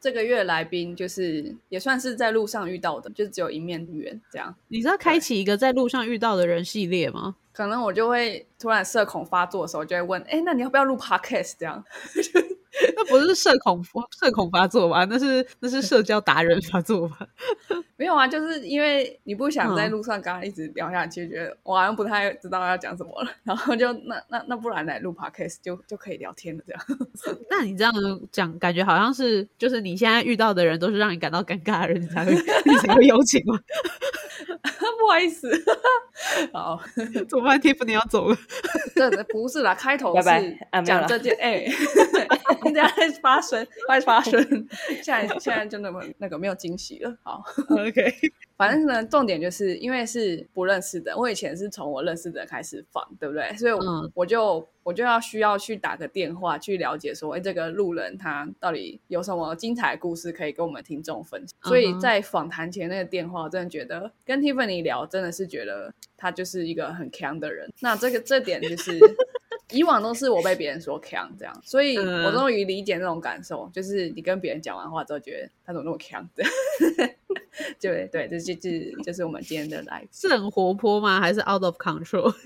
这个月来宾就是也算是在路上遇到的，就只有一面之缘这样。你知道开启一个在路上遇到的人系列吗？可能我就会突然社恐发作的时候，就会问：哎，那你要不要录 podcast？这样。那不是社恐社恐发作吧？那是那是社交达人发作吧？没有啊，就是因为你不想在路上跟他一直聊下去，觉得我好像不太知道要讲什么了，然后就那那那不然来录 podcast 就就可以聊天了，这样。那你这样讲，感觉好像是就是你现在遇到的人都是让你感到尴尬的人，你才会 你才会邀请吗？不好意思，好，怎么办？Tiff，你要走了？这不是啦，开头是讲这件，哎，现在发生，快发生，现在现在就那么那个没有惊喜了。好，OK。反正呢，重点就是因为是不认识的，我以前是从我认识的开始放，对不对？所以我就我就要需要去打个电话去了解说，哎，这个路人他到底有什么精彩故事可以跟我们听众分享。所以在访谈前那个电话，我真的觉得跟 Tiffany 聊，真的是觉得他就是一个很强的人。那这个这点就是。以往都是我被别人说强这样，所以我终于理解那种感受，就是你跟别人讲完话之后，觉得他怎么那么强？对对，这就是就是我们今天的来，是很活泼吗？还是 out of control？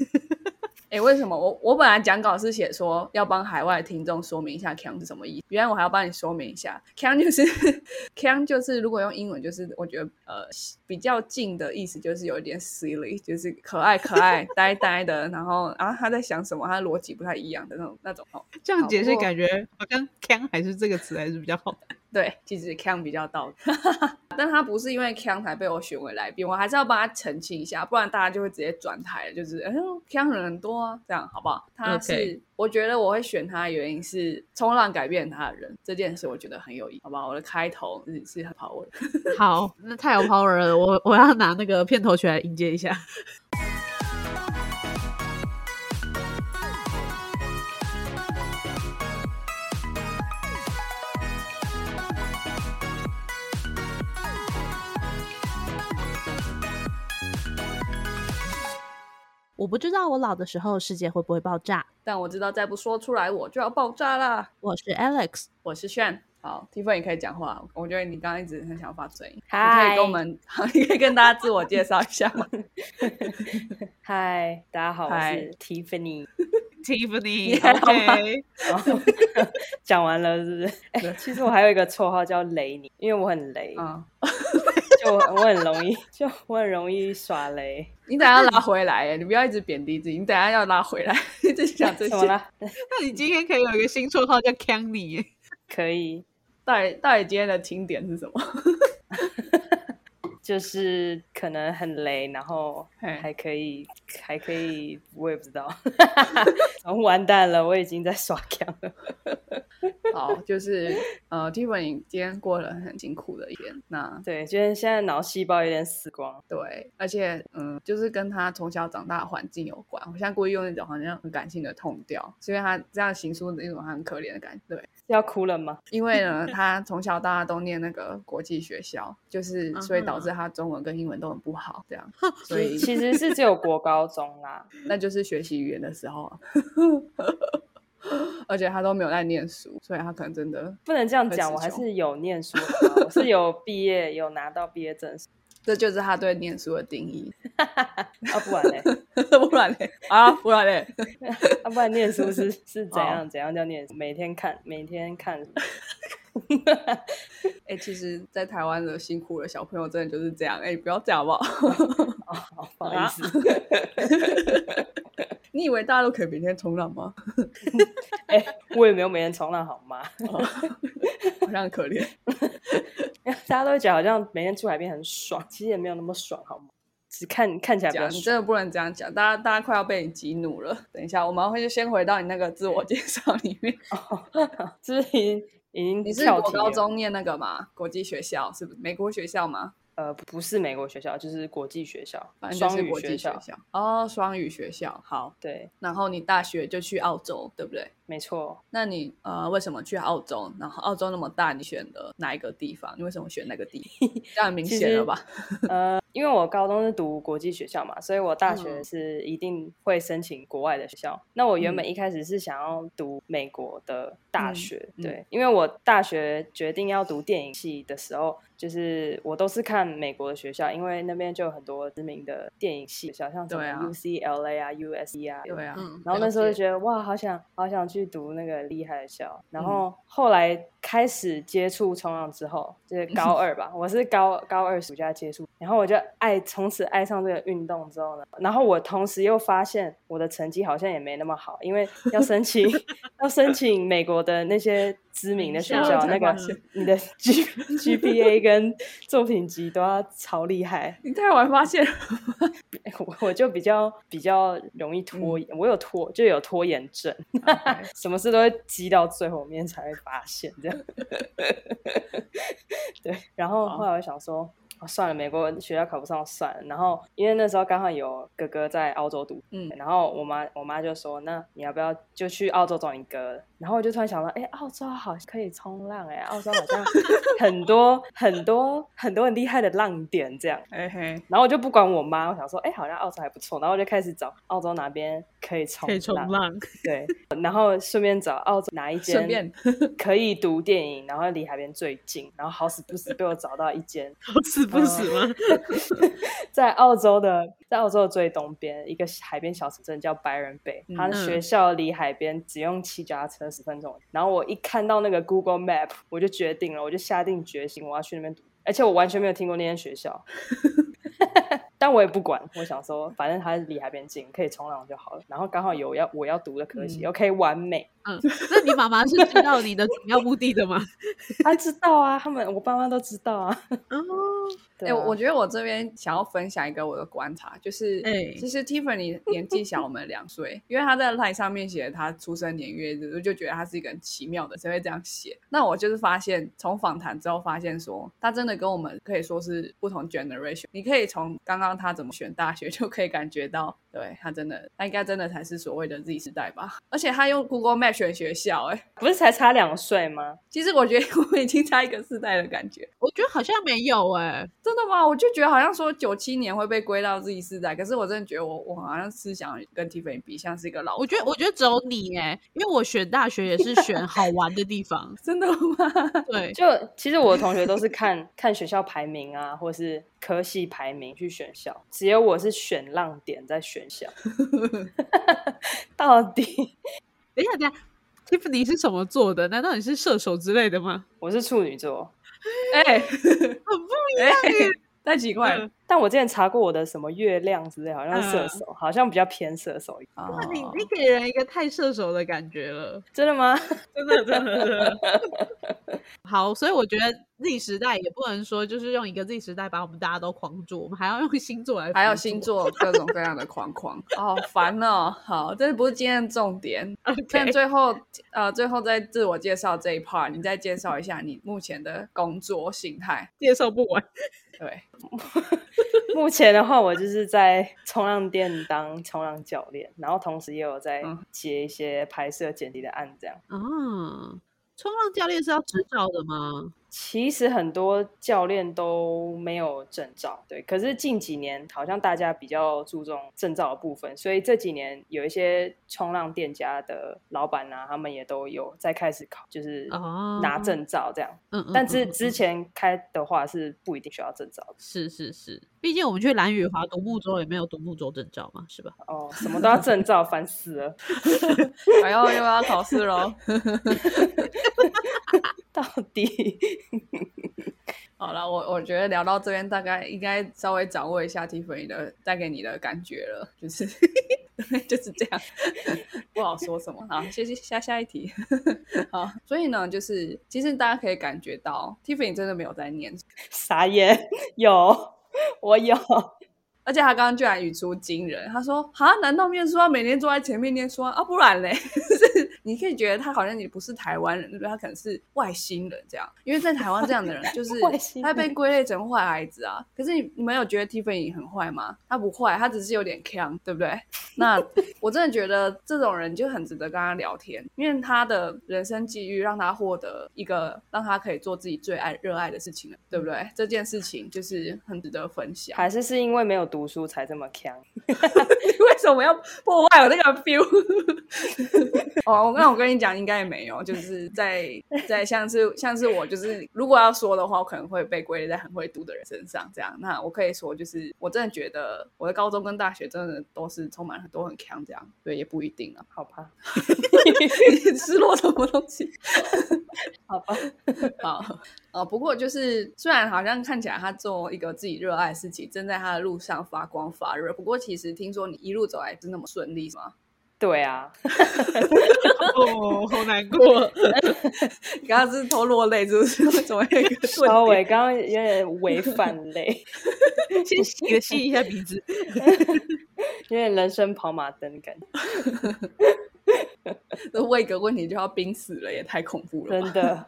哎，为什么我我本来讲稿是写说要帮海外听众说明一下 “can” 是什么意思，原来我还要帮你说明一下，“can” 就是 “can” 就是如果用英文就是我觉得呃比较近的意思就是有一点 silly，就是可爱可爱呆呆的，然后啊他在想什么，他的逻辑不太一样的那种那种哦。这样解释感觉好像 “can” 还是这个词还是比较好。对，其实 Kang 比较到，但他不是因为 Kang 才被我选为来宾，我还是要帮他澄清一下，不然大家就会直接转台了。就是，哎呦，Kang 人很多啊，这样好不好？他是，我觉得我会选他的原因是冲浪改变他的人这件事，我觉得很有意义，好不好？我的开头是是很 power，好，那太有 power 了，我我要拿那个片头曲来迎接一下。我不知道我老的时候世界会不会爆炸，但我知道再不说出来我就要爆炸啦。我是 Alex，我是炫。好，Tiffany 可以讲话。我觉得你刚刚一直很想发嘴，你，可以跟我们，你可以跟大家自我介绍一下吗？嗨，大家好，我是 Tiffany。Tiffany，OK。讲完了是不是？哎，其实我还有一个绰号叫雷尼，因为我很雷。嗯。就我很容易，就我很容易耍雷。你等下拉回来，你不要一直贬低自己。你等下要拉回来，一直讲这些。那你今天可以有一个新绰号叫 c a n y 可以。到底到底今天的听点是什么？就是可能很雷，然后还可以，还可以，我也不知道。完蛋了，我已经在耍强了。好，就是呃，Tiffany 今天过了很辛苦的一天。那对，今天现在脑细胞有点死光。对，而且嗯，就是跟他从小长大的环境有关。我现在故意用那种好像很感性的痛调，是因为他这样行书的一种很可怜的感觉。对，要哭了吗？因为呢，他从小到大都念那个国际学校，就是所以导致。他中文跟英文都很不好，这样，所以其实是只有国高中啦，那就是学习语言的时候，而且他都没有在念书，所以他可能真的不能这样讲。我还是有念书，我是有毕业，有拿到毕业证书，这就是他对念书的定义。啊，不然嘞，不然嘞，啊，不然嘞，啊，不然念书是是怎样？怎样叫念？每天看，每天看。哎，其实，在台湾的辛苦的小朋友，真的就是这样。哎，不要这样好不好？不好意思。你以为大家都可以每天冲浪吗？哎，我也没有每天冲浪，好吗？好像很可怜。大家都觉得好像每天出海边很爽，其实也没有那么爽，好吗？只看看起来比较。你真的不能这样讲，大家大家快要被你激怒了。等一下，我们会就先回到你那个自我介绍里面。知名。已经你是国高中念那个吗？国际学校是不是美国学校吗？呃，不是美国学校，就是国际学校，双语学校。哦，双语学校，好，对。然后你大学就去澳洲，对不对？没错。那你呃，为什么去澳洲？然后澳洲那么大，你选的哪一个地方？你为什么选那个地？这样明显了吧？呃，因为我高中是读国际学校嘛，所以我大学是一定会申请国外的学校。那我原本一开始是想要读美国的大学，对，因为我大学决定要读电影系的时候。就是我都是看美国的学校，因为那边就有很多知名的电影系学校，像什么 UCLA 啊、USC 啊。对啊。然后那时候就觉得哇，好想好想去读那个厉害的校。然后后来开始接触冲浪之后，就是高二吧，我是高高二暑假接触，然后我就爱从此爱上这个运动之后呢，然后我同时又发现我的成绩好像也没那么好，因为要申请 要申请美国的那些。知名的学校，那个你的 G GPA 跟作品集都要超厉害。你太晚发现了，我我就比较比较容易拖延，我有拖就有拖延症，什么事都会积到最后面才会发现这样。对，然后后来我想说。算了，美国学校考不上算了。然后因为那时候刚好有哥哥在澳洲读，嗯，然后我妈我妈就说：“那你要不要就去澳洲找你哥？”然后我就突然想到，哎，澳洲好可以冲浪哎，澳洲好像 很多很多很多很厉害的浪点这样。嘿嘿。然后我就不管我妈，我想说，哎，好像澳洲还不错。然后我就开始找澳洲哪边可以冲可以冲浪，对。然后顺便找澳洲哪一间 可以读电影，然后离海边最近。然后好死不死被我找到一间，好死。不死吗？在澳洲的，在澳洲的最东边一个海边小城镇叫白人北，他的学校离海边只用骑脚踏车十分钟。然后我一看到那个 Google Map，我就决定了，我就下定决心我要去那边读，而且我完全没有听过那间学校。但我也不管，我想说，反正它离海边近，可以冲浪就好了。然后刚好有要我要读的科系，OK，完美。嗯，那你妈妈是知道你的主要目的的吗？她知道啊，他们我爸妈都知道啊。哦，哎，我觉得我这边想要分享一个我的观察，就是，哎，其实 Tiffany 年纪小我们两岁，因为他在 line 上面写他出生年月日，我就觉得他是一个很奇妙的，谁会这样写？那我就是发现，从访谈之后发现说，他真的跟我们可以说是不同 generation。你可以从刚刚。他怎么选大学就可以感觉到，对他真的，他应该真的才是所谓的 Z 时代吧？而且他用 Google Map 选学校，哎，不是才差两岁吗？其实我觉得我们已经差一个世代的感觉。我觉得好像没有，哎，真的吗？我就觉得好像说九七年会被归到 Z 世代，可是我真的觉得我我好像思想跟 Tiffany 比，像是一个老。我觉得我觉得只有你，哎，因为我选大学也是选好玩的地方，真的吗？对，就其实我的同学都是看看学校排名啊，或是。科系排名去选校，只有我是选浪点在选校。到底？等一下，等一下，Tiffany 是什么座的？难道你是射手之类的吗？我是处女座。哎，很不一样。太奇怪了，但我之前查过我的什么月亮之类，好像射手，好像比较偏射手一点。哇，你你给人一个太射手的感觉了，真的吗？真的真的。好，所以我觉得 Z 时代也不能说就是用一个 Z 时代把我们大家都框住，我们还要用星座来，还有星座 各种各样的框框，好烦哦。好，这不是今天的重点。但最后呃，最后在自我介绍这一 part，你再介绍一下你目前的工作形态，介绍不完。对，目前的话，我就是在冲浪店当冲浪教练，然后同时也有在接一些拍摄剪辑的案，这样。啊，冲浪教练是要执照的吗？其实很多教练都没有证照，对。可是近几年好像大家比较注重证照的部分，所以这几年有一些冲浪店家的老板啊，他们也都有在开始考，就是拿证照这样。嗯嗯。但之之前开的话是不一定需要证照的。是是是，毕竟我们去蓝雨华独木舟也没有独木舟证照嘛，是吧？哦，什么都要证照，烦死了。然后又要考试喽。到底我我觉得聊到这边，大概应该稍微掌握一下 Tiffany 的带给你的感觉了，就是 就是这样，不好说什么。好，谢谢下下一题。好，所以呢，就是其实大家可以感觉到 Tiffany 真的没有在念，傻眼，有我有。而且他刚刚居然语出惊人，他说：“啊，难道念书要每天坐在前面念书啊？不然嘞，是你可以觉得他好像你不是台湾人，对不对？他可能是外星人这样。因为在台湾这样的人就 是他被归类成坏孩子啊。可是你你没有觉得 Tiffany 很坏吗？他不坏，他只是有点强，对不对？那我真的觉得这种人就很值得跟他聊天，因为他的人生际遇让他获得一个让他可以做自己最爱热爱的事情，对不对？这件事情就是很值得分享。还是是因为没有读书才这么强？为什么要破坏我那个 feel？哦，我那我跟你讲，应该也没有，就是在在像是像是我，就是如果要说的话，我可能会被归类在很会读的人身上。这样，那我可以说，就是我真的觉得我的高中跟大学真的都是充满很多很强，这样对也不一定啊。好吧，失落什么东西？好吧，好呃，不过就是虽然好像看起来他做一个自己热爱的事情，正在他的路上发光发热，不过其实听说你一路走来是那么顺利吗？对啊，哦，好难过。你 刚刚是偷落泪，是不是？怎么一个稍微刚刚有点违反泪，先吸吸一下鼻子，有点人生跑马灯的感觉。那问一个问题就要濒死了，也太恐怖了，真的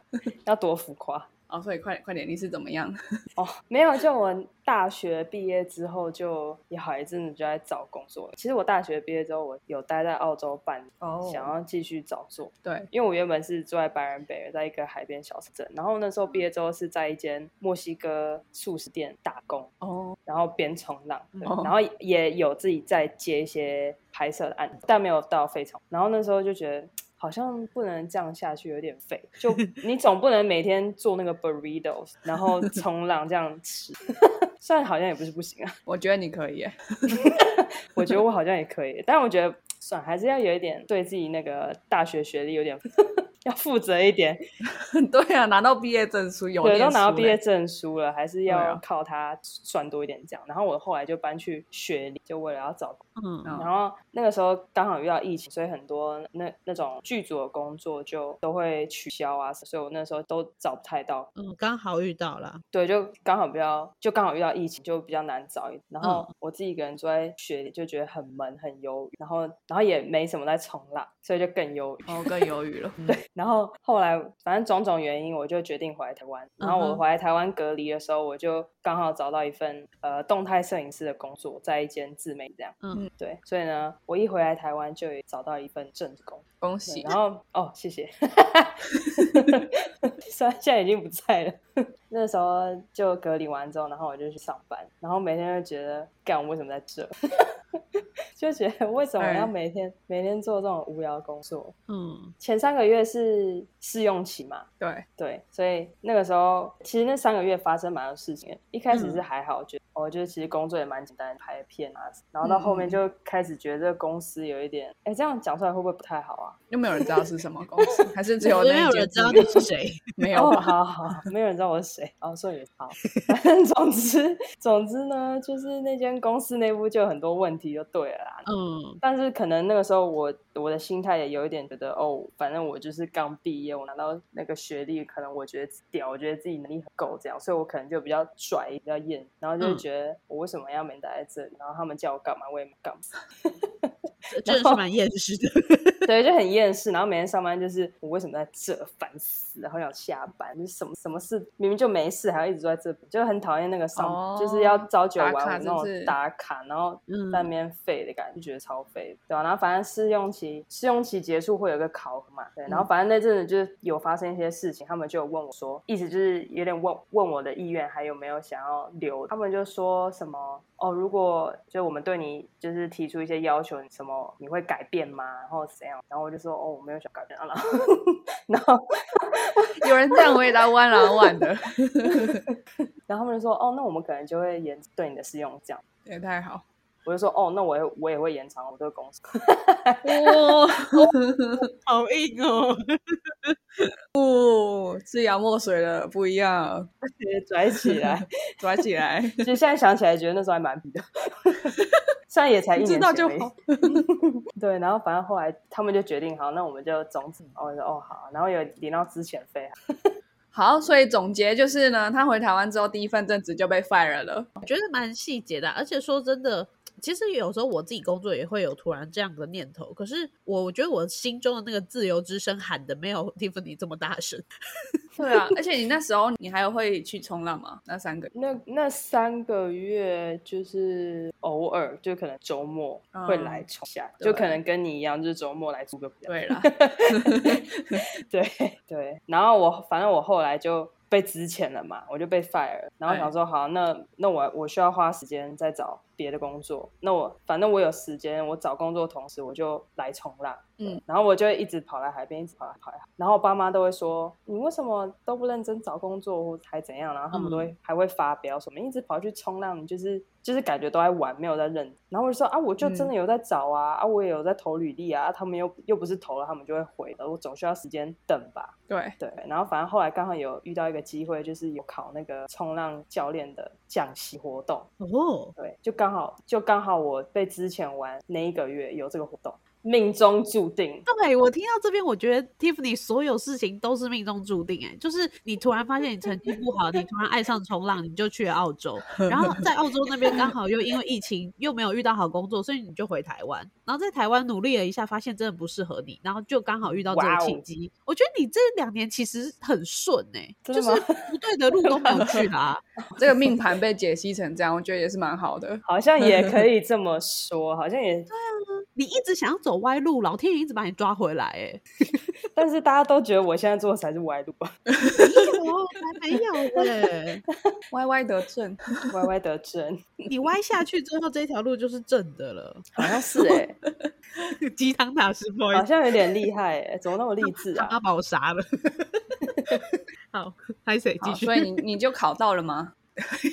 要多浮夸。哦，所以快快点，你是怎么样？哦，没有，就我大学毕业之后，就也好一阵子就在找工作。其实我大学毕业之后，我有待在澳洲办，想要继续找做。对，因为我原本是住在白人北，在一个海边小镇。然后那时候毕业之后是在一间墨西哥素食店打工。哦，然后边冲浪，然后也有自己在接一些拍摄的案子，但没有到非常。然后那时候就觉得。好像不能这样下去，有点废。就你总不能每天做那个 burritos，然后冲浪这样吃，虽然好像也不是不行啊。我觉得你可以，我觉得我好像也可以，但我觉得算还是要有一点对自己那个大学学历有点。要负责一点，对啊，拿到毕业证书有，对，都拿到毕业证书了，还是要靠他赚多一点这样。然后我后来就搬去学历，就为了要找嗯，然后那个时候刚好遇到疫情，所以很多那那种剧组的工作就都会取消啊，所以我那时候都找不太到。嗯，刚好遇到了，对，就刚好比较，就刚好遇到疫情，就比较难找。然后我自己一个人坐在学里，就觉得很闷，很忧郁。然后，然后也没什么在冲浪，所以就更忧郁，哦，更忧郁了。对。然后后来，反正种种原因，我就决定回来台湾。然后我回来台湾隔离的时候，我就刚好找到一份呃动态摄影师的工作，在一间自媒这样。嗯，对。所以呢，我一回来台湾就找到一份正工，恭喜。然后哦，谢谢。虽然现在已经不在了，那时候就隔离完之后，然后我就去上班，然后每天就觉得，干我为什么在这？就觉得为什么要每天每天做这种无聊工作？嗯，前三个月是试用期嘛？对对，所以那个时候其实那三个月发生蛮多事情。一开始是还好，觉得我觉得其实工作也蛮简单，拍片啊，然后到后面就开始觉得这个公司有一点，哎，这样讲出来会不会不太好啊？又没有人知道是什么公司，还是只有没有人知道你是谁？没有，好好，没有人知道我是谁。哦，所以好，反正总之总之呢，就是那间公司内部就有很多问题，就对了。嗯，但是可能那个时候我我的心态也有一点觉得哦，反正我就是刚毕业，我拿到那个学历，可能我觉得屌，我觉得自己能力很够这样，所以我可能就比较拽，比较硬，然后就觉得我为什么要没待在这里，然后他们叫我干嘛，我也没干嘛。真的是蛮厌世的，对，就很厌世。然后每天上班就是我为什么在这，烦死，然后要下班，就是什么什么事明明就没事，还要一直坐在这边，就很讨厌那个上，就是要朝九晚五那种打卡，然后在那边废的感觉，就觉得超废，对吧？然后反正试用期试用期结束会有个考核嘛，对。然后反正那阵子就是有发生一些事情，他们就有问我说，意思就是有点问问我的意愿还有没有想要留，他们就说什么。哦，如果就我们对你就是提出一些要求，什么你会改变吗？然后怎样？然后我就说哦，我没有想改变。然后，然后有人这样回答，弯了弯的。然后他们就说哦，那我们可能就会延对你的试用这样。也太好。我就说哦，那我也我也会延长我这个工时。哇，好硬哦！哦，是洋墨水了，不一样，拽起来，拽起来。其实现在想起来，觉得那时候还蛮皮的。虽然也才一年前好。对，然后反正后来他们就决定，好，那我们就种子。我说哦好，然后有领到之前费。好，所以总结就是呢，他回台湾之后第一份正职就被 fire 了。我觉得蛮细节的，而且说真的。其实有时候我自己工作也会有突然这样的念头，可是我觉得我心中的那个自由之声喊的没有 Tiffany 这么大声。对啊，而且你那时候你还会去冲浪吗？那三个那那三个月就是偶尔就可能周末会来冲下，就可能跟你一样，就是周末来租个比对啦，对对，然后我反正我后来就。被资遣了嘛，我就被 fire，然后想说好，那那我我需要花时间再找别的工作，那我反正我有时间，我找工作同时我就来冲浪，嗯，然后我就一直跑来海边，一直跑来跑来，然后我爸妈都会说你为什么都不认真找工作，还怎样，然后他们都会还会发飙什么，一直跑去冲浪，你就是就是感觉都在玩，没有在认，然后我就说啊，我就真的有在找啊，啊，我也有在投履历啊，他们又又不是投了，他们就会回的，我总需要时间等吧，对。对，然后反正后来刚好有遇到一个。机会就是有考那个冲浪教练的讲习活动哦，对，就刚刚好就刚好我被之前玩那一个月有这个活动。命中注定。对我听到这边，我觉得 Tiffany 所有事情都是命中注定。哎，就是你突然发现你成绩不好，你突然爱上冲浪，你就去了澳洲。然后在澳洲那边刚好又因为疫情又没有遇到好工作，所以你就回台湾。然后在台湾努力了一下，发现真的不适合你，然后就刚好遇到这个契机。我觉得你这两年其实很顺哎，就是不对的路都没有去啊。这个命盘被解析成这样，我觉得也是蛮好的。好像也可以这么说，好像也对啊。你一直想要走歪路，老天爷一直把你抓回来，哎，但是大家都觉得我现在做的才是歪路，没有，还没有嘞，歪歪得正，歪歪得正，你歪下去之后，这条路就是正的了，好像是哎，鸡汤大师，好像有点厉害哎，怎么那么励志啊？他把我杀了，好，开始继续，所以你你就考到了吗？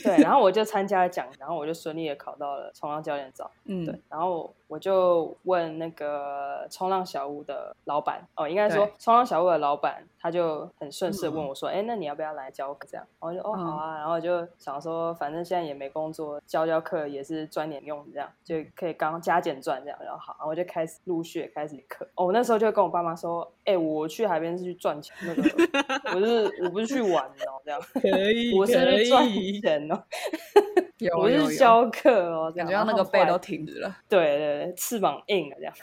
对，然后我就参加了奖，然后我就顺利的考到了冲浪教练照，嗯，对，然后。我就问那个冲浪小屋的老板哦，应该说冲浪小屋的老板，他就很顺势问我说：“哎，那你要不要来教课？”这样，然后就哦好啊，然后就想说，反正现在也没工作，教教课也是赚点用，这样就可以刚加减赚这样，然后好，然后我就开始陆续开始课。哦，我那时候就跟我爸妈说：“哎，我去海边是去赚钱，那个我是我不是去玩哦，这样可以，我是去赚钱哦，我是教课哦，这样，然后那个背都挺直了，对对。”翅膀硬了这样，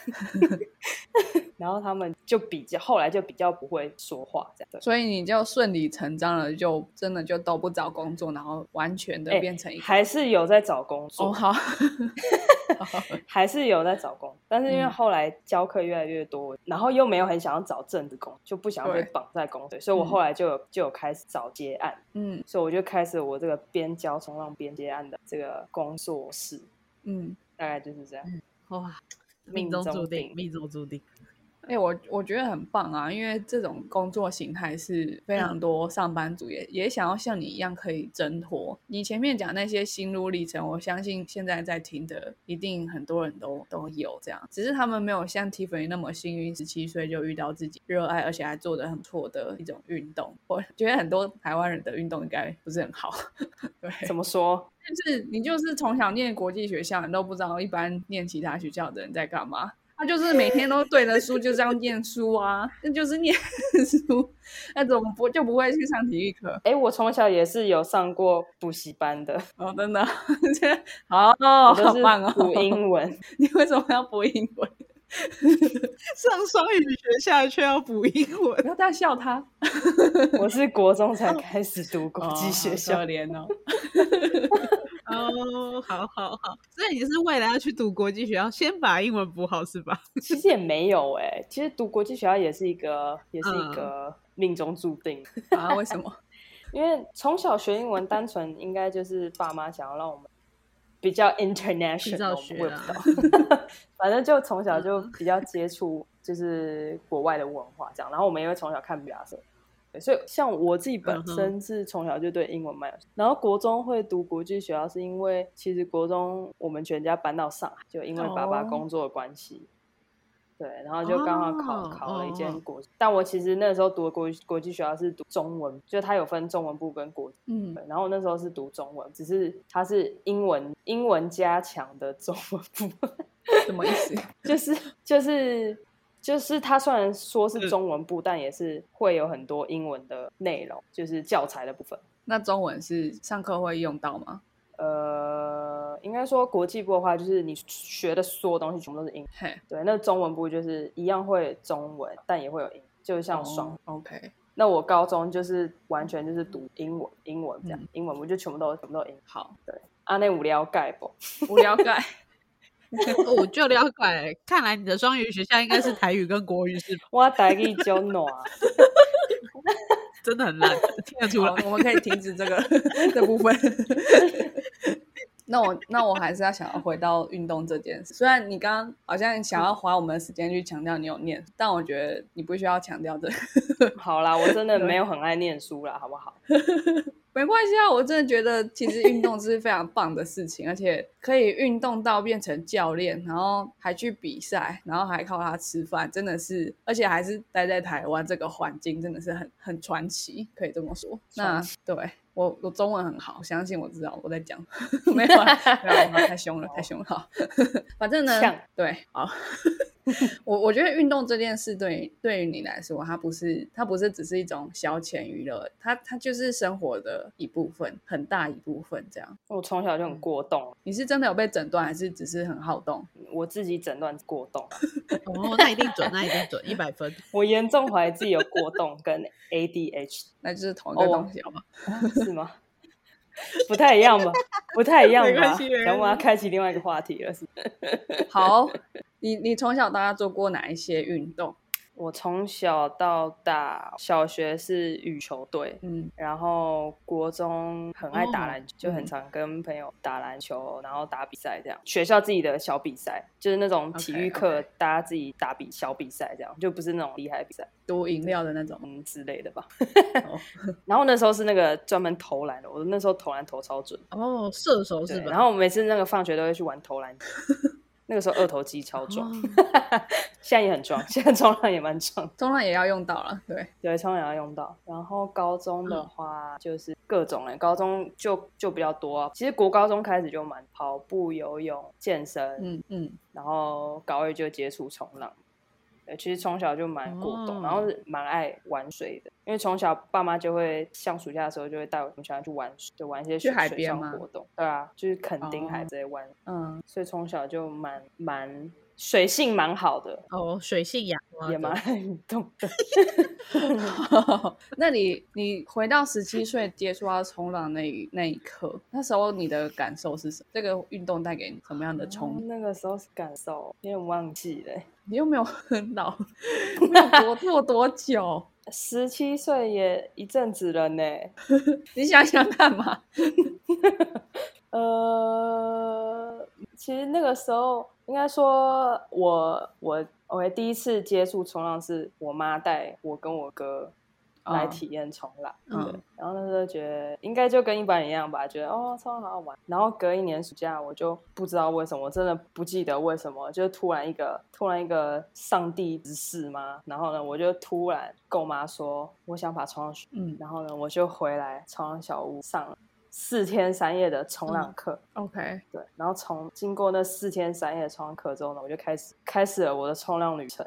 然后他们就比较后来就比较不会说话这样，所以你就顺理成章了，就真的就都不找工作，然后完全的变成一个还是有在找工作，好，还是有在找工，但是因为后来教课越来越多，然后又没有很想要找正职工，就不想要被绑在工队，所以我后来就有就有开始找接案，嗯，所以我就开始我这个边教冲浪边接案的这个工作室，嗯，大概就是这样。哇，命中注定，命中注定。哎，我我觉得很棒啊，因为这种工作形态是非常多上班族也也想要像你一样可以挣脱。你前面讲那些心路历程，我相信现在在听的一定很多人都都有这样，只是他们没有像 Tiffany 那么幸运，十七岁就遇到自己热爱而且还做的很错的一种运动。我觉得很多台湾人的运动应该不是很好。对，怎么说？就是你就是从小念国际学校，你都不知道一般念其他学校的人在干嘛。他就是每天都对着书就这样念书啊，那就是念书，那怎么不就不会去上体育课？哎，我从小也是有上过补习班的哦，真的，好哦，好棒哦，补英文。你为什么要补英文？上双语学校却要补英文，不要大笑他。我是国中才开始读国际学校，连哦。哦，好 好好，所以你是未来要去读国际学校，先把英文补好是吧？其实也没有哎，其实读国际学校也是一个，也是一个命中注定啊。为什么？因为从小学英文，单纯应该就是爸妈想要让我们比较 international，我也不知道，反正就从小就比较接触就是国外的文化这样，然后我们也会从小看比亚瑟。所以，像我自己本身是从小就对英文蛮有然后国中会读国际学校，是因为其实国中我们全家搬到上海，就因为爸爸工作的关系。对，然后就刚好考考了一间国，但我其实那时候读的国国际学校是读中文，就它有分中文部跟国，嗯，然后我那时候是读中文，只是它是英文英文加强的中文部，什么意思？就是就是。就是它虽然说是中文部，但也是会有很多英文的内容，就是教材的部分。那中文是上课会用到吗？呃，应该说国际部的话，就是你学的所有东西全部都是英。对，那中文部就是一样会中文，但也会有英，就像双。OK。那我高中就是完全就是读英文，英文这样，英文我就全部都全部都英。好，对。啊，那无聊盖不？无聊盖。我就了解，看来你的双语学校应该是台语跟国语是吧？我台语就暖，真的很烂，听得出来。我们可以停止这个 这部分。那我那我还是要想要回到运动这件事。虽然你刚刚好像想要花我们的时间去强调你有念，但我觉得你不需要强调这。好啦，我真的没有很爱念书啦，好不好？没关系啊，我真的觉得其实运动是非常棒的事情，而且可以运动到变成教练，然后还去比赛，然后还靠它吃饭，真的是，而且还是待在台湾这个环境，真的是很很传奇，可以这么说。那对我我中文很好，相信我知道我在讲，没有 没有，太凶了，太凶了。反正呢，对，好。我我觉得运动这件事对对于你来说，它不是它不是只是一种消遣娱乐，它它就是生活的一部分，很大一部分这样。我从小就很过动，你是真的有被诊断，还是只是很好动？我自己诊断过动，哦，那一定准，那一定准，一百分。我严重怀疑自己有过动跟 ADH，那就是同一个东西，好吗？是吗？不太一样吧？不太一样吧？然后我要开启另外一个话题了，是？好。你你从小到大做过哪一些运动？我从小到大，小学是羽球队，嗯，然后国中很爱打篮球，就很常跟朋友打篮球，然后打比赛这样。学校自己的小比赛，就是那种体育课大家自己打比小比赛这样，就不是那种厉害比赛，多饮料的那种之类的吧。然后那时候是那个专门投篮的，我那时候投篮投超准哦，射手是吧？然后每次那个放学都会去玩投篮。那个时候二头肌超壮，现在也很壮，现在冲浪也蛮壮，冲浪也要用到了，对，对，冲浪也要用到。然后高中的话就是各种嘞，高中就就比较多。其实国高中开始就蛮跑步、游泳、健身，嗯嗯，然后高二就接触冲浪。其实从小就蛮过动，然后蛮爱玩水的，因为从小爸妈就会像暑假的时候就会带我们小孩去玩，就玩一些去海边活动，对啊，就是垦丁海这些玩，嗯，所以从小就蛮蛮。水性蛮好的哦，水性养也蛮运动的。那你你回到十七岁接触到冲浪那那一刻，那时候你的感受是什么？这个运动带给你什么样的冲？那个时候是感受，有点忘记了。你又没有很老，没有多做多久？十七岁也一阵子了呢。你想想看嘛。呃，其实那个时候。应该说，我我我第一次接触冲浪是我妈带我跟我哥来体验冲浪，嗯，然后那时候觉得应该就跟一般人一样吧，觉得哦冲浪好好玩。然后隔一年暑假，我就不知道为什么，我真的不记得为什么，就突然一个突然一个上帝之事嘛。然后呢，我就突然跟我妈说，我想把冲浪学，嗯，然后呢，我就回来冲浪小屋上了。四天三夜的冲浪课，OK，对，然后从经过那四天三夜的冲浪课之后呢，我就开始开始了我的冲浪旅程。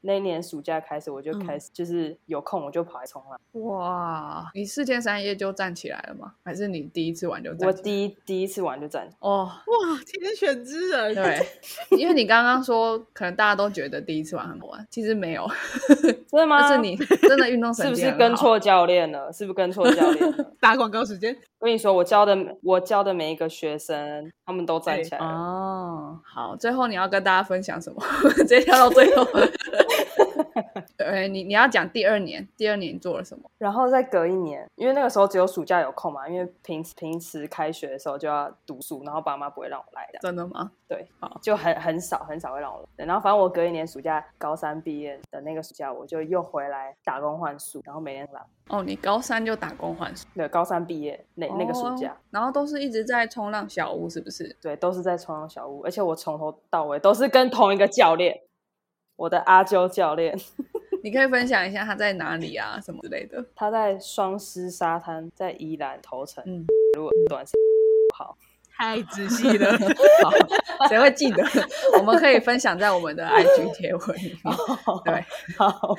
那年暑假开始，我就开始就是有空我就跑来冲浪。哇，你四天三夜就站起来了吗？还是你第一次玩就站？我第一第一次玩就站。哦，哇，天选之人。对，因为你刚刚说可能大家都觉得第一次玩很好玩，其实没有，真的 吗？是你真的运动神是不是跟错教练了？是不是跟错教练了？打广告时间。我跟你说，我教的我教的每一个学生，他们都站起来哦。好，最后你要跟大家分享什么？直接跳到最后。对，你你要讲第二年，第二年做了什么？然后再隔一年，因为那个时候只有暑假有空嘛，因为平平时开学的时候就要读书，然后爸妈不会让我来的。真的吗？对，就很很少很少会让我来。然后反正我隔一年暑假，高三毕业的那个暑假，我就又回来打工换宿，然后每天来。哦，你高三就打工换宿？对，高三毕业那那个暑假，然后都是一直在冲浪小屋，是不是？对，都是在冲浪小屋，而且我从头到尾都是跟同一个教练。我的阿啾教练，你可以分享一下他在哪里啊，什么之类的？他在双狮沙滩，在宜兰头城。嗯，如果短时好，太仔细了，好，谁会记得？我们可以分享在我们的 IG 贴文里面。对，好，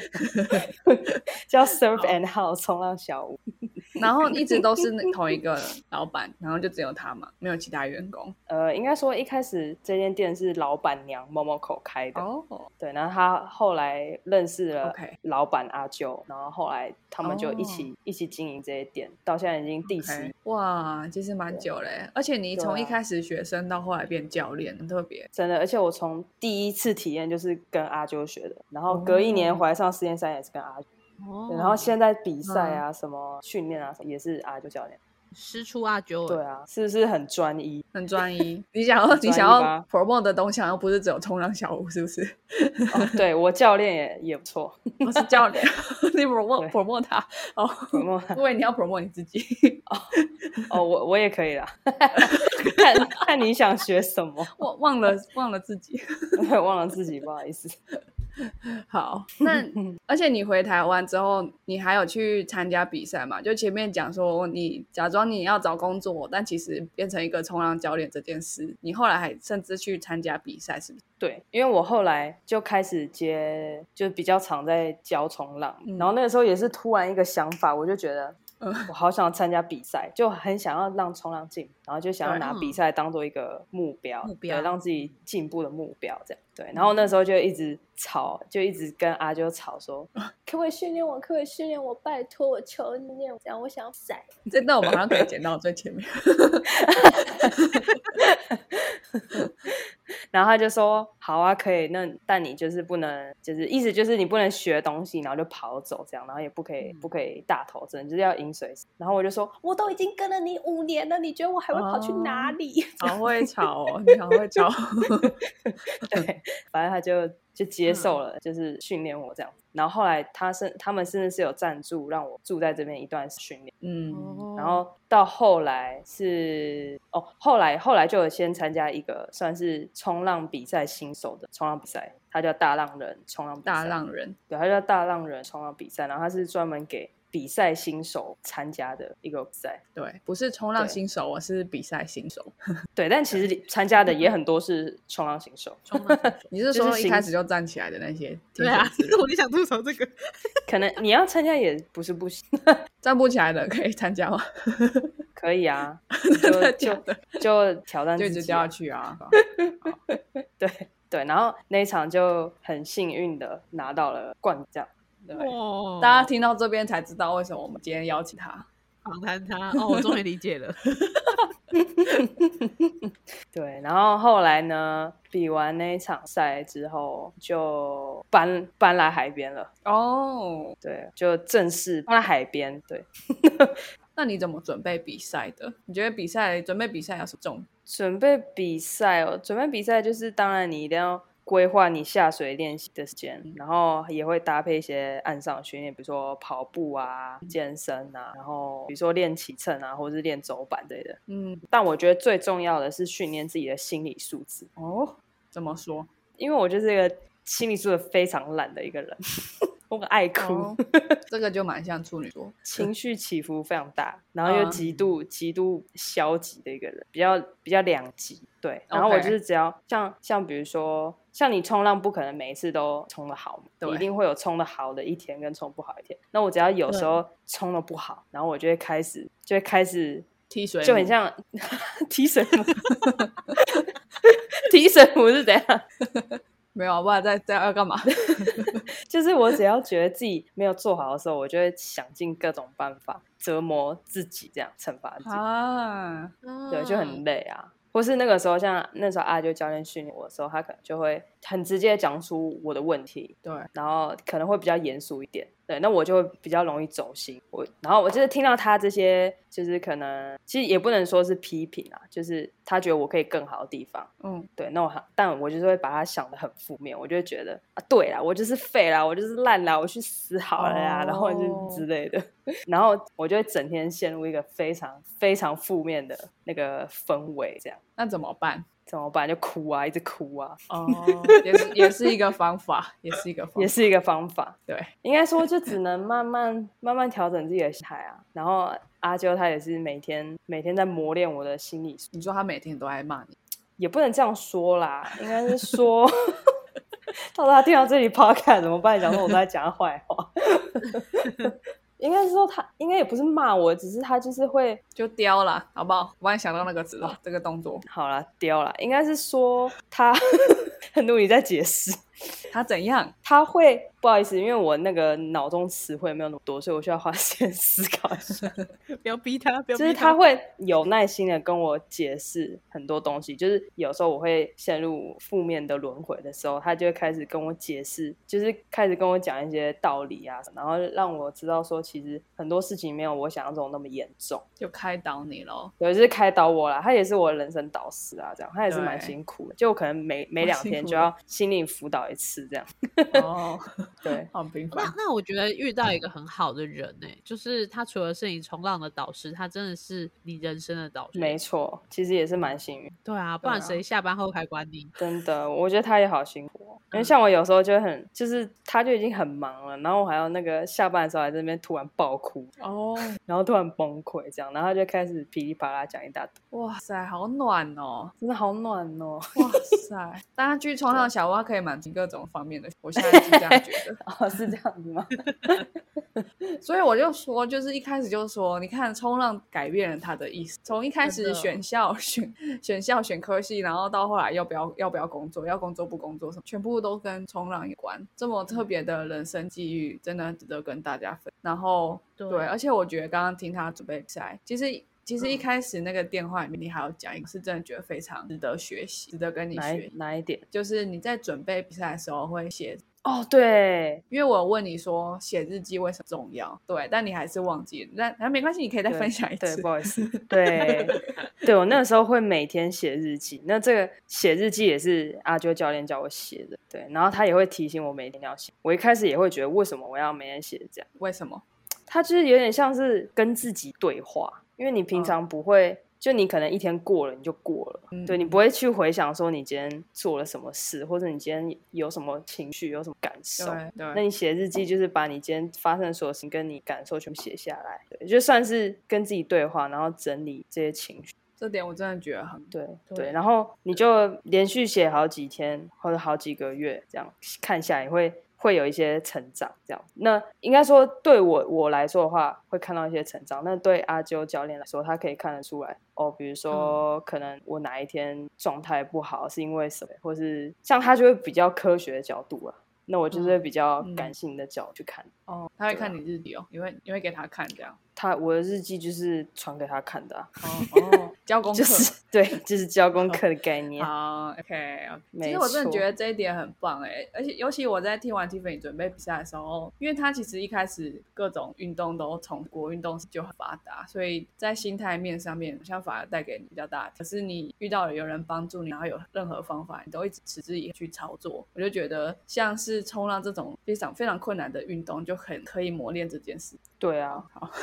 叫 Surf and House 冲浪小屋。然后一直都是同一个老板，然后就只有他嘛，没有其他员工。呃，应该说一开始这间店是老板娘某某口开的。哦，对，然后他后来认识了老板阿啾，然后后来他们就一起一起经营这些店，到现在已经第十。哇，其实蛮久嘞，而且你从一开始学生到后来变教练，很特别。真的，而且我从第一次体验就是跟阿啾学的，然后隔一年回来上实验三也是跟阿。然后现在比赛啊，什么训练啊，也是阿九教练。师出阿九，对啊，是不是很专一？很专一。你想要你想要 promote 的东西，好像不是只有冲浪小屋，是不是？对我教练也也不错，我是教练，你 promote promote 他。哦，promote，因为你要 promote 你自己。哦哦，我我也可以啦，看看你想学什么，忘忘了忘了自己，忘了自己，不好意思。好，那 而且你回台湾之后，你还有去参加比赛嘛？就前面讲说你假装你要找工作，但其实变成一个冲浪教练这件事，你后来还甚至去参加比赛，是不是？对，因为我后来就开始接，就比较常在教冲浪，然后那个时候也是突然一个想法，我就觉得。我好想参加比赛，就很想要让冲浪进，然后就想要拿比赛当做一个目标，对，让自己进步的目标，这样对。然后那时候就一直吵，就一直跟阿啾吵说，可不可以训练我？可不可以训练我？拜托我，求你练，这样我想甩。这段我们好像可以剪到最前面。然后他就说：“好啊，可以。那但你就是不能，就是意思就是你不能学东西，然后就跑走这样，然后也不可以，不可以大头针，就是要饮水。然后我就说，我都已经跟了你五年了，你觉得我还会跑去哪里？好会吵哦，你好会吵。对，反正他就就接受了，就是训练我这样。”然后后来他是他们甚至是有赞助让我住在这边一段训练，嗯，然后到后来是哦，后来后来就有先参加一个算是冲浪比赛新手的冲浪比赛，他叫大浪人冲浪大浪人，对，他叫大浪人冲浪比赛，然后他是专门给。比赛新手参加的一个比赛，对，不是冲浪新手，我是比赛新手。对，但其实参加的也很多是冲浪新手。你是说一开始就站起来的那些？对啊，我就想吐槽这个。可能你要参加也不是不行，站不起来的可以参加吗？可以啊，就就就挑战，就一直掉下去啊。对对，然后那一场就很幸运的拿到了冠军。哇！大家听到这边才知道为什么我们今天邀请他访谈他哦，我终于理解了。对，然后后来呢，比完那一场赛之后，就搬搬来海边了。哦，对，就正式搬来海边。对，那你怎么准备比赛的？你觉得比赛准备比赛有什么重？准备比赛哦，准备比赛就是当然你一定要。规划你下水练习的时间，然后也会搭配一些岸上训练，比如说跑步啊、健身啊，然后比如说练起乘啊，或者是练走板之类的。嗯，但我觉得最重要的是训练自己的心理素质。哦，怎么说？因为我就是一个心理素质非常烂的一个人。我爱哭，这个就蛮像处女座，情绪起伏非常大，然后又极度极度消极的一个人，比较比较两极。对，然后我就是只要像像比如说，像你冲浪不可能每一次都冲的好，一定会有冲的好的一天跟冲不好一天。那我只要有时候冲的不好，然后我就会开始就会开始踢水，就很像踢水母，踢水母 是怎样？没有，不然在在要干嘛？就是我只要觉得自己没有做好的时候，我就会想尽各种办法折磨自己，这样惩罚自己啊。对，就很累啊。或是那个时候，像那时候阿九教练训练我的时候，他可能就会很直接讲出我的问题，对，然后可能会比较严肃一点。对，那我就会比较容易走心。我，然后我就是听到他这些，就是可能其实也不能说是批评啊，就是他觉得我可以更好的地方。嗯，对，那我但我就是会把他想的很负面，我就会觉得啊，对啦，我就是废啦，我就是烂啦，我去死好了呀，然后就之类的。然后我就会整天陷入一个非常非常负面的那个氛围，这样。那怎么办？怎么办？就哭啊，一直哭啊。哦，也是也是一个方法，也是一个也是一个方法。对，应该说就只能慢慢慢慢调整自己的心态啊。然后阿啾他也是每天每天在磨练我的心理。你说她每天都爱骂你，也不能这样说啦，应该是说，到时候他听到这里 podcast 怎么办？讲说我在讲坏话。应该是说他应该也不是骂我，只是他就是会就叼了，好不好？我突然想到那个词了，这个动作好了，叼了。应该是说他 很努力在解释。他怎样？他会不好意思，因为我那个脑中词汇没有那么多，所以我需要花 时间思考一下。不要逼他，不要。就是他会有耐心的跟我解释很多东西。就是有时候我会陷入负面的轮回的时候，他就会开始跟我解释，就是开始跟我讲一些道理啊，然后让我知道说，其实很多事情没有我想象中那么严重，就开导你喽。对，就是开导我了。他也是我人生导师啊，这样他也是蛮辛苦的。就可能每每两天就要心灵辅导一次这样。哦，对，好平凡。那那我觉得遇到一个很好的人呢，就是他除了是你冲浪的导师，他真的是你人生的导师。没错，其实也是蛮幸运。对啊，不然谁下班后还管你？真的，我觉得他也好辛苦。因为像我有时候就很，就是他就已经很忙了，然后我还要那个下班的时候在这边突然爆哭哦，然后突然崩溃这样，然后就开始噼里啪啦讲一大堆。哇塞，好暖哦，真的好暖哦。哇塞，大家去冲浪小蛙可以满足各种方面的。我现在是这样觉得，哦，是这样子吗？所以我就说，就是一开始就说，你看冲浪改变了他的意思，从一开始选校、选选校、选科系，然后到后来要不要要不要工作，要工作不工作什么，全部都跟冲浪有关。这么特别的人生际遇，真的值得跟大家分。然后对，而且我觉得刚刚听他准备比赛，其实。其实一开始那个电话里面，你还要讲一个，是真的觉得非常值得学习，值得跟你学。哪一点？就是你在准备比赛的时候会写哦，对，因为我问你说写日记为什么重要，对，但你还是忘记了。那那没关系，你可以再分享一次。对，不好意思。对，对我那个时候会每天写日记，那这个写日记也是阿啾教练教我写的。对，然后他也会提醒我每天要写。我一开始也会觉得，为什么我要每天写这样？为什么？他就是有点像是跟自己对话。因为你平常不会，就你可能一天过了你就过了，对你不会去回想说你今天做了什么事，或者你今天有什么情绪，有什么感受。那你写日记就是把你今天发生的所有事情跟你感受全部写下来，对，就算是跟自己对话，然后整理这些情绪。这点我真的觉得很对对。然后你就连续写好几天或者好几个月，这样看下来会。会有一些成长，这样。那应该说对我我来说的话，会看到一些成长。那对阿啾教练来说，他可以看得出来哦。比如说，可能我哪一天状态不好，是因为什么，或是像他就会比较科学的角度啊。那我就是比较感性的角度去看。哦，他会看你日历哦，你会你会给他看这样。他我的日记就是传给他看的哦哦，交功课 对，就是交功课的概念。好，OK，其实我真的觉得这一点很棒哎，而且尤其我在听完 Tiffany 准备比赛的时候，因为他其实一开始各种运动都从国运动就很发达，所以在心态面上面，像反而带给你比较大。可是你遇到了有人帮助你，然后有任何方法，你都一直持之以恒去操作，我就觉得像是冲浪这种非常非常困难的运动，就很可以磨练这件事。对啊，好。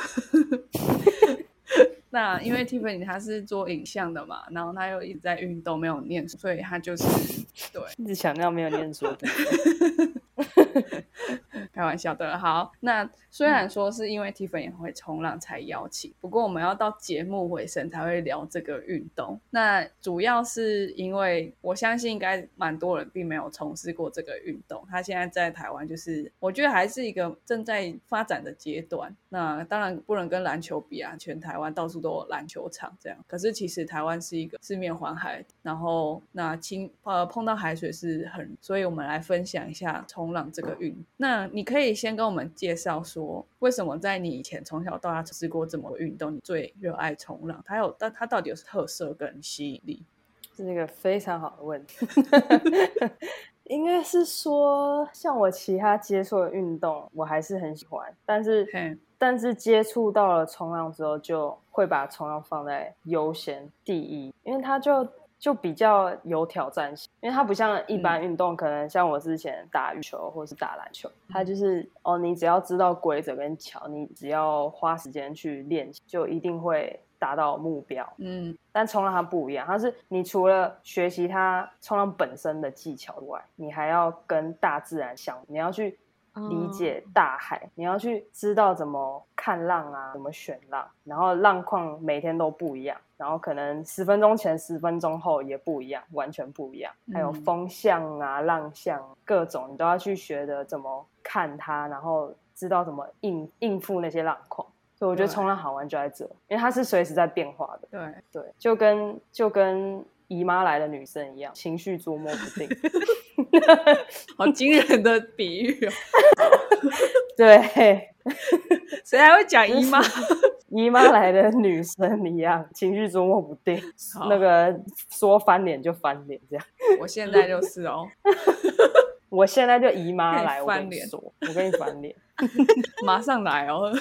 那因为 Tiffany 他是做影像的嘛，然后他又一直在运动，没有念书，所以他就是对一直强调没有念书的。开玩笑的，好。那虽然说是因为 Tiffany 会冲浪才邀请，不过我们要到节目尾声才会聊这个运动。那主要是因为我相信应该蛮多人并没有从事过这个运动。他现在在台湾，就是我觉得还是一个正在发展的阶段。那当然不能跟篮球比啊，全台湾到处都有篮球场这样。可是其实台湾是一个四面环海，然后那亲呃碰到海水是很，所以我们来分享一下冲浪这个运。那你。可以先跟我们介绍说，为什么在你以前从小到大尝试过这么多运动，你最热爱冲浪？它有，但它到底有特色跟吸引力？是一个非常好的问题。应该是说，像我其他接触的运动，我还是很喜欢，但是，但是接触到了冲浪之后，就会把冲浪放在优先第一，因为它就。就比较有挑战性，因为它不像一般运动，可能像我之前打羽球或者是打篮球，它就是哦，你只要知道规则跟桥，你只要花时间去练习，就一定会达到目标。嗯，但冲浪它不一样，它是你除了学习它冲浪本身的技巧外，你还要跟大自然相，你要去理解大海，你要去知道怎么看浪啊，怎么选浪，然后浪况每天都不一样，然后可能十分钟前、十分钟后也不一样，完全不一样。还有风向啊、浪向各种，你都要去学的怎么看它，然后知道怎么应应付那些浪况。所以我觉得冲浪好玩就在这，因为它是随时在变化的。对对，就跟就跟姨妈来的女生一样，情绪捉摸不定。好惊人的比喻哦！对，谁还会讲姨妈？姨妈来的女生一样，情绪捉摸不定，那个说翻脸就翻脸这样。我现在就是哦，我现在就姨妈来翻脸，我跟你翻脸，马上来哦。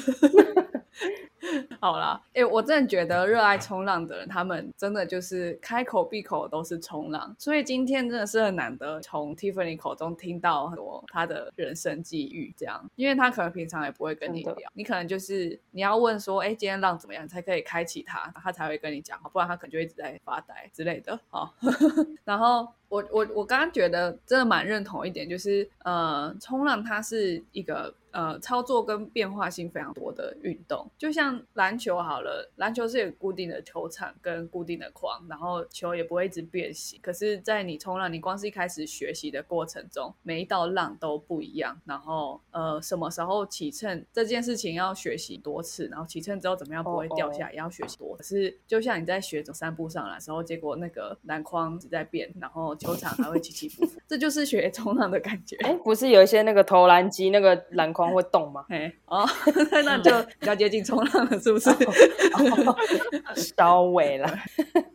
好啦，哎，我真的觉得热爱冲浪的人，他们真的就是开口闭口都是冲浪，所以今天真的是很难得从 Tiffany 口中听到很多他的人生际遇，这样，因为他可能平常也不会跟你聊，你可能就是你要问说，哎，今天浪怎么样，才可以开启他，他才会跟你讲，不然他可能就一直在发呆之类的。好，然后我我我刚刚觉得真的蛮认同一点，就是呃，冲浪它是一个。呃，操作跟变化性非常多的运动，就像篮球好了，篮球是有固定的球场跟固定的框，然后球也不会一直变形。可是，在你冲浪，你光是一开始学习的过程中，每一道浪都不一样。然后，呃，什么时候起秤这件事情要学习多次，然后起秤之后怎么样不会掉下来，也要学习多。可是，就像你在学走三步上来的时候，结果那个篮筐一直在变，然后球场还会起起伏伏，这就是学冲浪的感觉。哎，不是有一些那个投篮机那个篮筐。会动吗？哎哦，那就比较接近冲浪了，是不是？稍微了。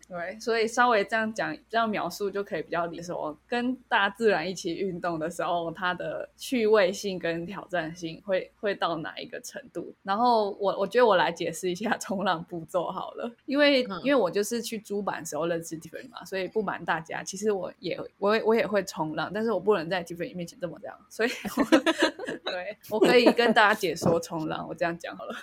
对，所以稍微这样讲、这样描述就可以比较理所。跟大自然一起运动的时候，它的趣味性跟挑战性会会到哪一个程度？然后我我觉得我来解释一下冲浪步骤好了，因为因为我就是去租板时候认识 Tiffany 嘛，所以不瞒大家，其实我也我我也会冲浪，但是我不能在 Tiffany 面前这么这样，所以 我对我可以跟大家解说冲浪。我这样讲好了。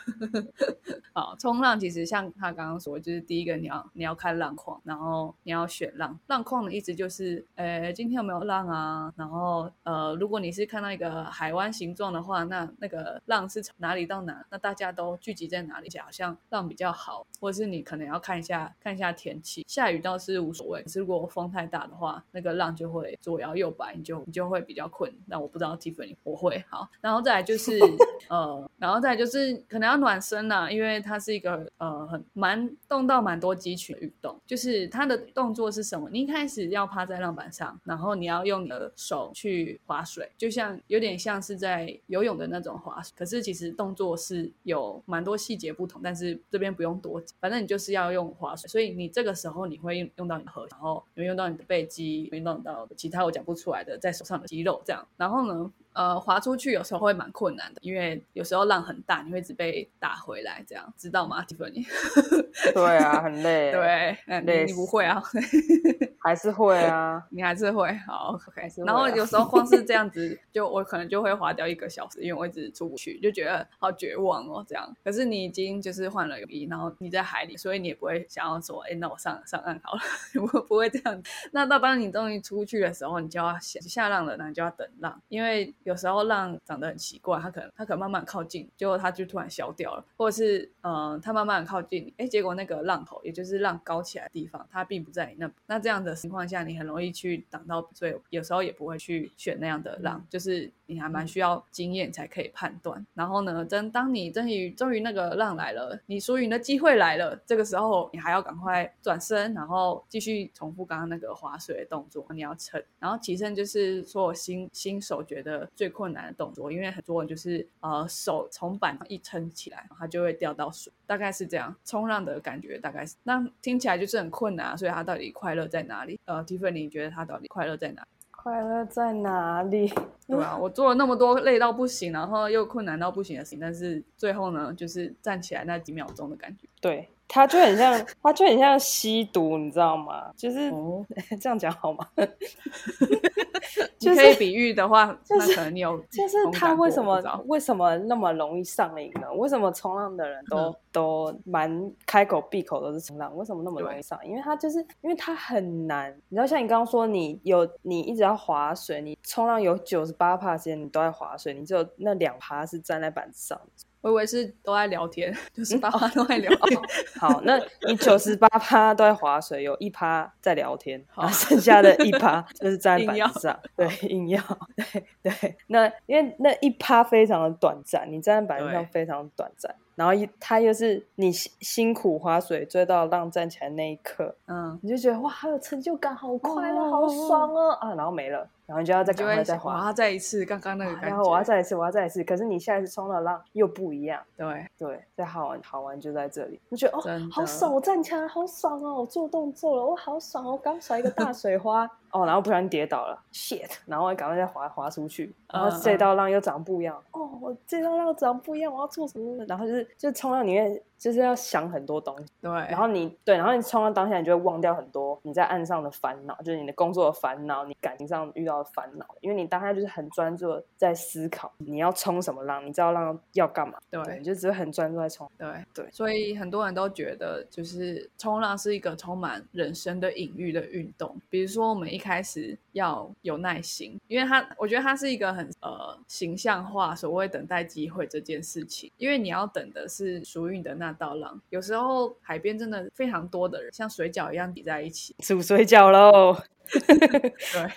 好，冲浪其实像他刚刚说，就是第一个你要你要看浪。况，然后你要选浪浪况的意思就是，呃，今天有没有浪啊？然后，呃，如果你是看到一个海湾形状的话，那那个浪是从哪里到哪？那大家都聚集在哪里？好像浪比较好，或者是你可能要看一下看一下天气。下雨倒是无所谓，可是如果风太大的话，那个浪就会左摇右摆，你就你就会比较困。那我不知道 Tiffany 我会好，然后再来就是 呃，然后再就是可能要暖身啦，因为它是一个呃很蛮动到蛮多肌群的运动。就是它的动作是什么？你一开始要趴在浪板上，然后你要用你的手去划水，就像有点像是在游泳的那种划水。可是其实动作是有蛮多细节不同，但是这边不用多讲，反正你就是要用划水。所以你这个时候你会用用到你的核，然后你会用到你的背肌，运动到其他我讲不出来的在手上的肌肉这样。然后呢？呃，滑出去有时候会蛮困难的，因为有时候浪很大，你会一直被打回来，这样知道吗，Tiffany？对啊，很累。对，累。你不会啊？还是会啊，你还是会。好，OK。然后有时候光是这样子，就我可能就会滑掉一个小时，因为我一直出不去，就觉得好绝望哦。这样，可是你已经就是换了泳衣，然后你在海里，所以你也不会想要说，哎，那我上上岸好了，不不会这样。那到当你终于出去的时候，你就要下下浪了，那你就要等浪，因为。有时候浪长得很奇怪，它可能它可能慢慢靠近，结果它就突然消掉了，或者是嗯，它慢慢靠近你，哎，结果那个浪头，也就是浪高起来的地方，它并不在那。那这样的情况下，你很容易去挡到，所以有时候也不会去选那样的浪，就是你还蛮需要经验才可以判断。然后呢，真当你终于终于那个浪来了，你属于的机会来了，这个时候你还要赶快转身，然后继续重复刚刚那个划水的动作，你要撑，然后起身就是说新新手觉得。最困难的动作，因为很多人就是呃手从板上一撑起来，它就会掉到水，大概是这样。冲浪的感觉大概是，那听起来就是很困难，所以他到底快乐在哪里？呃，Tiffany，你觉得他到底快乐在哪？快乐在哪里？对啊，我做了那么多累到不行，然后又困难到不行的事情，但是最后呢，就是站起来那几秒钟的感觉。对。他就很像，他就很像吸毒，你知道吗？就是哦 这样讲好吗？你可以比喻的话，那可能你有就是他为什么为什么那么容易上瘾呢？为什么冲浪的人都都蛮开口闭口都是冲浪？为什么那么容易上瘾？因为他就是因为他很难。你知道，像你刚刚说，你有你一直要划水，你冲浪有九十八趴时间你都在划水，你只有那两趴是站在板子上。我以为是都在聊天，九十八趴都在聊天。好，那你九十八趴都在划水，有一趴在聊天，然后剩下的一趴 就是站在板子上。对，硬要。对对，那因为那一趴非常的短暂，你站在板子上非常短暂。然后一，他又是你辛辛苦划水追到浪站起来那一刻，嗯，你就觉得哇，好有成就感，好快乐，好爽哦啊！然后没了，然后你就要再赶快再滑，我要，再一次刚刚那个感觉，然后我要再一次，我要再一次。可是你下一次冲的浪又不一样，对对，再好玩好玩就在这里。你觉得哦，好爽，我站起来好爽哦，我做动作了，我好爽哦，刚甩一个大水花。哦，然后不小心跌倒了，shit！然后我赶快再滑滑出去，然后这道浪又长不一样。哦，我这道浪长不一样，我要做什么？然后就是就冲浪里面。就是要想很多东西，对，然后你对，然后你冲到当下，你就会忘掉很多你在岸上的烦恼，就是你的工作的烦恼，你感情上遇到的烦恼，因为你当下就是很专注在思考你要冲什么浪，你知道浪要干嘛，对，你就只是很专注在冲，对。对，所以很多人都觉得就是冲浪是一个充满人生的隐喻的运动，比如说我们一开始要有耐心，因为它，我觉得它是一个很呃形象化所谓等待机会这件事情，因为你要等的是属于你的那。道浪。有时候海边真的非常多的人，像水饺一样挤在一起。煮水饺喽。对，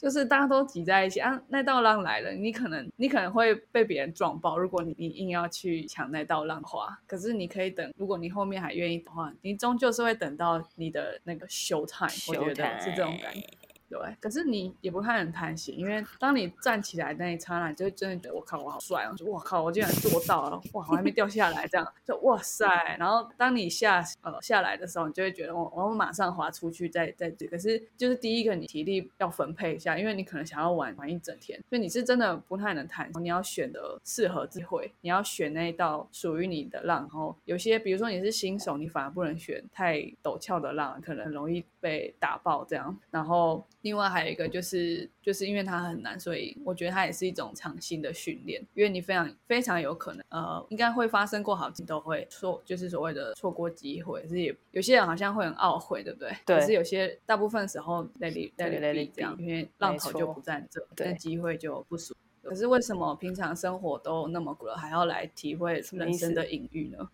就是大家都挤在一起啊。那道浪来了，你可能你可能会被别人撞爆。如果你你硬要去抢那道浪的话，可是你可以等。如果你后面还愿意的话，你终究是会等到你的那个 show time。我觉得是这种感觉。对，可是你也不太能贪心，因为当你站起来那一刹那，你就会真的觉得我靠，我好帅啊！我靠，我竟然做到了！哇，我还没掉下来，这样就哇塞！然后当你下呃下来的时候，你就会觉得我我马上滑出去再再这可是就是第一个你体力要分配一下，因为你可能想要玩玩一整天，所以你是真的不太能贪心。你要选的适合机会，你要选那一道属于你的浪。然后有些比如说你是新手，你反而不能选太陡峭的浪，可能容易被打爆这样。然后。另外还有一个就是，就是因为它很难，所以我觉得它也是一种长性的训练。因为你非常非常有可能，呃，应该会发生过好几都会错，就是所谓的错过机会。是也有些人好像会很懊悔，对不对？对。可是有些大部分时候在里在里这样，因为浪头就不在这，那机会就不熟。可是为什么平常生活都那么苦了，还要来体会人生的隐喻呢？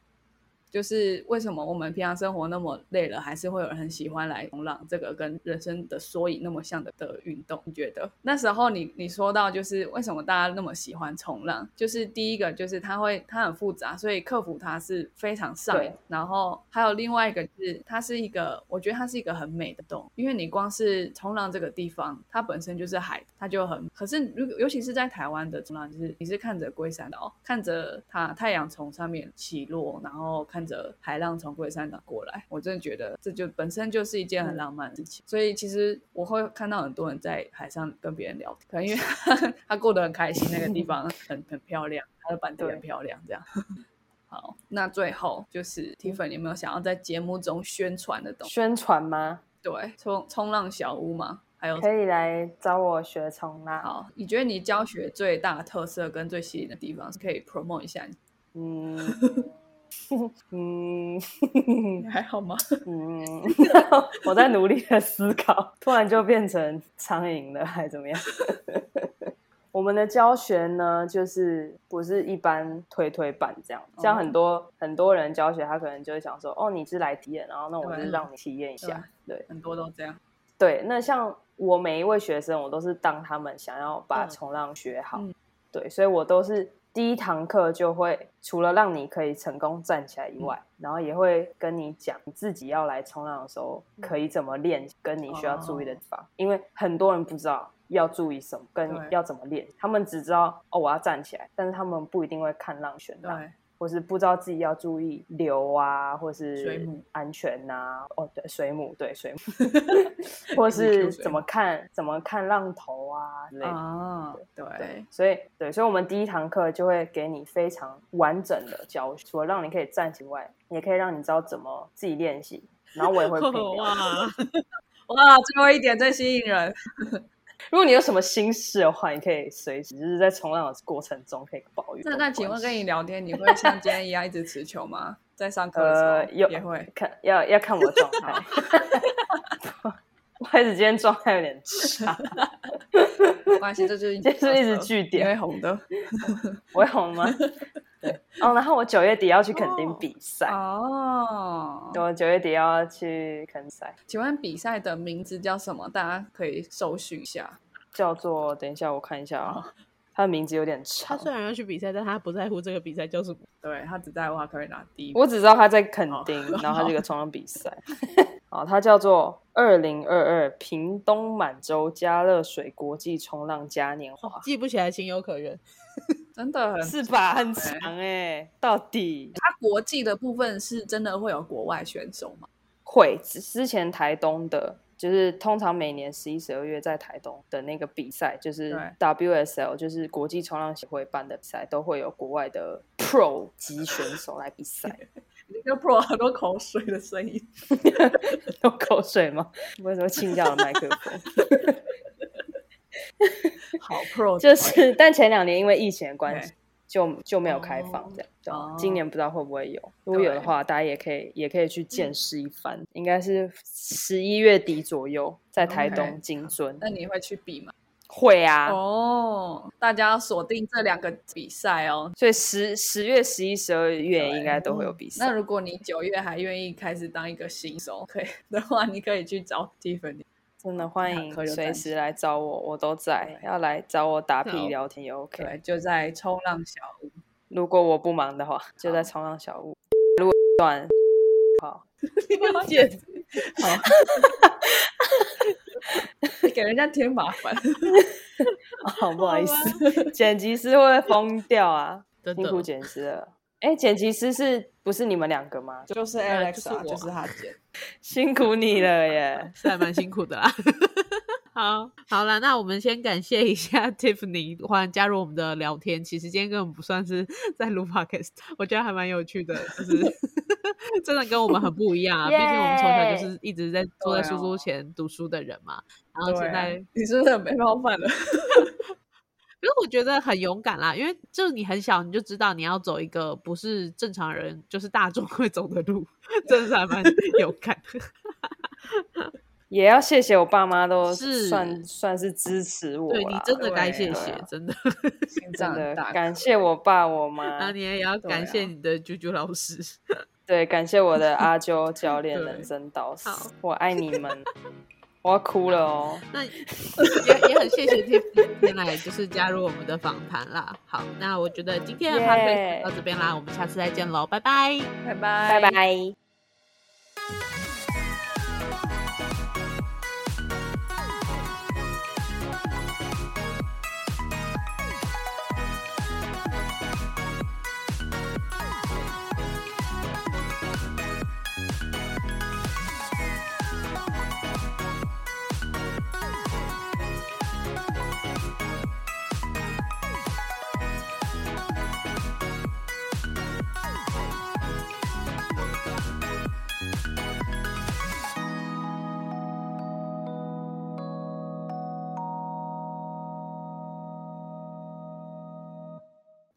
就是为什么我们平常生活那么累了，还是会有人很喜欢来冲浪？这个跟人生的缩影那么像的的运动，你觉得那时候你你说到就是为什么大家那么喜欢冲浪？就是第一个就是它会它很复杂，所以克服它是非常上瘾。然后还有另外一个是它是一个，我觉得它是一个很美的洞，因为你光是冲浪这个地方，它本身就是海，它就很。可是如尤其是在台湾的冲浪，就是你是看着龟山岛，看着它太阳从上面起落，然后看。着海浪从龟山岛过来，我真的觉得这就本身就是一件很浪漫的事情。所以其实我会看到很多人在海上跟别人聊天，可能因为 他过得很开心，那个地方很很漂亮，他的板凳很漂亮，这样。好，那最后就是 Tiffany 有没有想要在节目中宣传的东西？宣传吗？对，冲冲浪小屋吗？还有可以来找我学冲浪。好，你觉得你教学最大的特色跟最吸引的地方是可以 promote 一下？嗯。嗯，还好吗？嗯，我在努力的思考，突然就变成苍蝇了，还怎么样？我们的教学呢，就是不是一般推推板这样，像很多很多人教学，他可能就会想说，哦，你是来体验，然后那我就让你体验一下，对，很多都这样。对，那像我每一位学生，我都是当他们想要把冲浪学好，对，所以我都是。第一堂课就会除了让你可以成功站起来以外，然后也会跟你讲你自己要来冲浪的时候可以怎么练，跟你需要注意的地方。因为很多人不知道要注意什么，跟要怎么练，他们只知道哦我要站起来，但是他们不一定会看浪选浪。或是不知道自己要注意流啊，或是水母安全呐？哦，对，水母，对水母，或是怎么看怎么看浪头啊之类的。对，所以对，所以我们第一堂课就会给你非常完整的教学，除了让你可以站起来，也可以让你知道怎么自己练习。然后我也会 哇 哇，最后一点最吸引人。如果你有什么心事的话，你可以随时就是在冲浪的过程中可以抱怨。那那请问跟你聊天，你会像今天一样一直持球吗？在上课的时呃，也会。看要要看我的状态。不好意思，今天状态有点差，没关系，这就是这是一直据你点。会红的我会红吗？对，哦，然后我九月底要去垦丁比赛，哦。我九月底要去垦丁赛，请问比赛的名字叫什么？大家可以搜寻一下。叫做等一下我看一下啊，他的名字有点长，他虽然要去比赛，但他不在乎这个比赛叫什么。对他只在乎他可以拿第一。我只知道他在垦丁，然后他这个冲浪比赛，好，它叫做二零二二屏东满洲加热水国际冲浪嘉年华，记不起来情有可原。真的很，是吧？很长哎、到底它国际的部分是真的会有国外选手吗？会之之前台东的，就是通常每年十一、十二月在台东的那个比赛，就是 WSL，就是国际冲浪协会办的比赛，都会有国外的 Pro 级选手来比赛。你个 Pro 很多口水的声音。有口水吗？为什么清掉了麦克风？好 Pro 就是，但前两年因为疫情的关系，就就没有开放这样。今年不知道会不会有，如果有的话，大家也可以也可以去见识一番。应该是十一月底左右，在台东金尊那你会去比吗？会啊。哦，大家要锁定这两个比赛哦。所以十十月、十一、十二月应该都会有比赛。那如果你九月还愿意开始当一个新手，可以的话，你可以去找 Tiffany。真的欢迎随时来找我，我都在。要来找我打屁聊天也 OK。对，就在冲浪小屋。如果我不忙的话，就在冲浪小屋。如果断，好，见 好，你 给人家添麻烦。好 不好意思，剪辑师会不会疯掉啊？辛苦剪辑师了。哎，剪辑师是不是你们两个吗？就是呃 Alex 就是啊，就是他剪。辛苦你了耶！是还蛮辛苦的啦。好，好了，那我们先感谢一下 Tiffany 欢迎加入我们的聊天。其实今天根本不算是 在录 podcast，我觉得还蛮有趣的，就是 真的跟我们很不一样啊。毕竟我们从小就是一直在坐在书桌前读书的人嘛，然后现在你是不是很被冒犯了？可是我觉得很勇敢啦，因为就是你很小你就知道你要走一个不是正常人，就是大众会走的路，真的是还蛮勇敢。也要谢谢我爸妈，都是算算是支持我啦。对你真的该谢对谢啊，真的。心 真的大。感谢我爸我妈，你也要感谢啊你的啾啾老师。对，感谢我的阿啾 教练、人生导师好，我爱你们。我要哭了哦。那也也很谢谢 Tiff 今天来就是加入我们的访谈啦。好，那我觉得今天的 p o d c a 到这边啦，我们下次再见喽，拜拜。拜拜，拜拜。